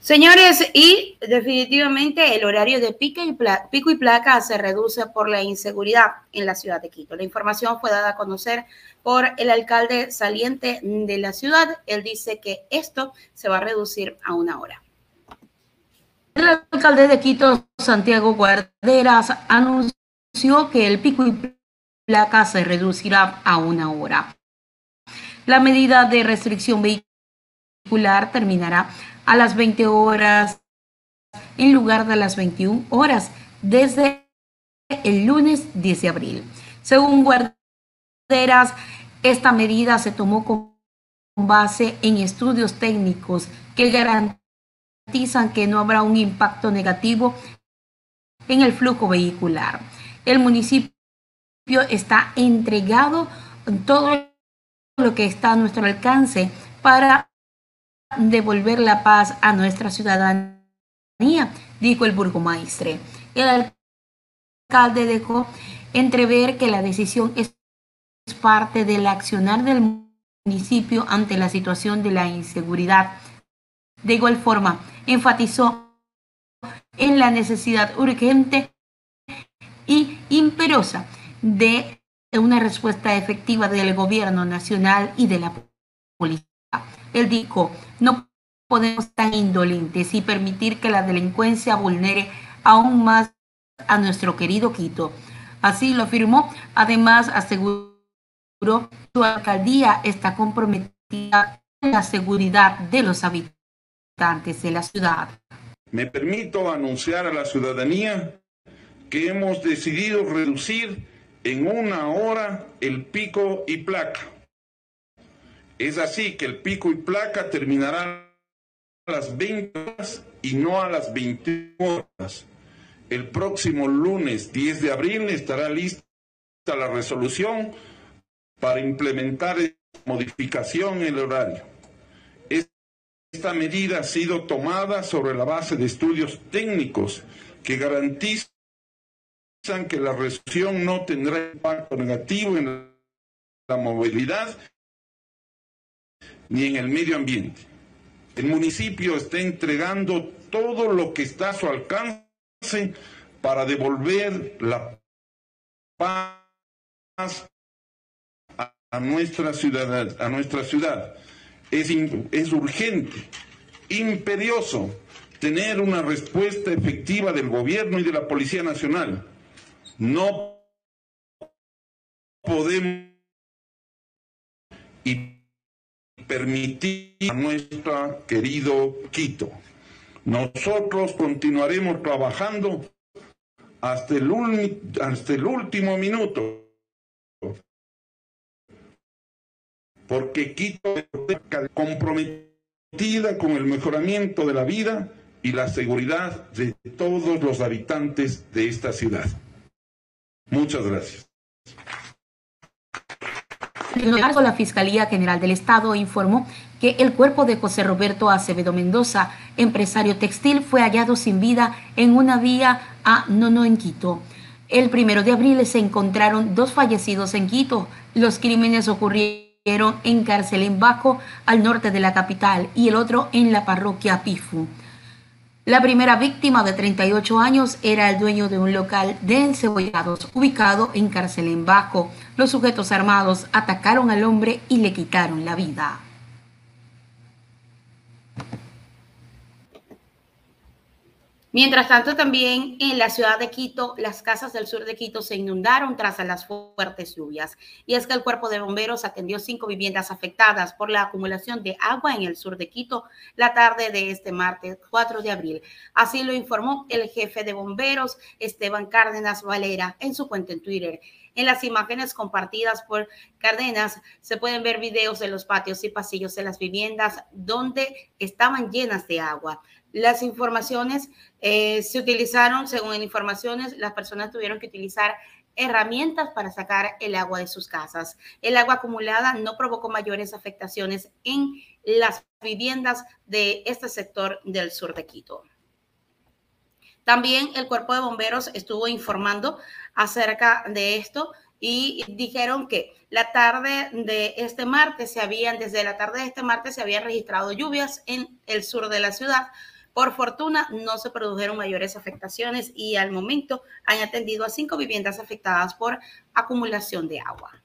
Señores, y definitivamente el horario de pico y, pico y placa se reduce por la inseguridad en la ciudad de Quito. La información fue dada a conocer por el alcalde saliente de la ciudad. Él dice que esto se va a reducir a una hora. El alcalde de Quito, Santiago Guarderas, anunció que el pico y placa se reducirá a una hora. La medida de restricción vehicular terminará a las 20 horas en lugar de las 21 horas desde el lunes 10 de abril. Según Guarderas, esta medida se tomó con base en estudios técnicos que garantizan que no habrá un impacto negativo en el flujo vehicular. El municipio está entregado todo lo que está a nuestro alcance para devolver la paz a nuestra ciudadanía, dijo el burgomaestre. El alcalde dejó entrever que la decisión es parte del accionar del municipio ante la situación de la inseguridad. De igual forma, enfatizó en la necesidad urgente y imperiosa de una respuesta efectiva del gobierno nacional y de la policía. Él dijo, no podemos ser tan indolentes y permitir que la delincuencia vulnere aún más a nuestro querido Quito. Así lo afirmó. Además, aseguró su alcaldía está comprometida con la seguridad de los habitantes de la ciudad. Me permito anunciar a la ciudadanía que hemos decidido reducir en una hora el pico y placa es así que el pico y placa terminará a las 20 horas y no a las 21 horas. El próximo lunes 10 de abril estará lista la resolución para implementar modificación en el horario. Esta medida ha sido tomada sobre la base de estudios técnicos que garantizan que la resolución no tendrá impacto negativo en la movilidad ni en el medio ambiente. El municipio está entregando todo lo que está a su alcance para devolver la paz a nuestra ciudad. A nuestra ciudad. Es, es urgente, imperioso, tener una respuesta efectiva del gobierno y de la Policía Nacional. No podemos y permitir a nuestro querido Quito. Nosotros continuaremos trabajando hasta el, hasta el último minuto, porque Quito está comprometida con el mejoramiento de la vida y la seguridad de todos los habitantes de esta ciudad. Muchas gracias. La Fiscalía General del Estado informó que el cuerpo de José Roberto Acevedo Mendoza, empresario textil, fue hallado sin vida en una vía a Nono en Quito. El primero de abril se encontraron dos fallecidos en Quito. Los crímenes ocurrieron en Cárcel en Bajo, al norte de la capital, y el otro en la parroquia Pifu. La primera víctima de 38 años era el dueño de un local de encebollados ubicado en en Bajo. Los sujetos armados atacaron al hombre y le quitaron la vida. Mientras tanto, también en la ciudad de Quito, las casas del sur de Quito se inundaron tras las fuertes lluvias. Y es que el cuerpo de bomberos atendió cinco viviendas afectadas por la acumulación de agua en el sur de Quito la tarde de este martes 4 de abril. Así lo informó el jefe de bomberos, Esteban Cárdenas Valera, en su cuenta en Twitter. En las imágenes compartidas por Cárdenas se pueden ver videos de los patios y pasillos de las viviendas donde estaban llenas de agua. Las informaciones eh, se utilizaron, según informaciones, las personas tuvieron que utilizar herramientas para sacar el agua de sus casas. El agua acumulada no provocó mayores afectaciones en las viviendas de este sector del sur de Quito. También el cuerpo de bomberos estuvo informando acerca de esto y dijeron que la tarde de este martes se habían, desde la tarde de este martes se habían registrado lluvias en el sur de la ciudad, Por fortuna, no se produjeron mayores afectaciones y al momento han atendido a cinco viviendas afectadas por acumulación de agua.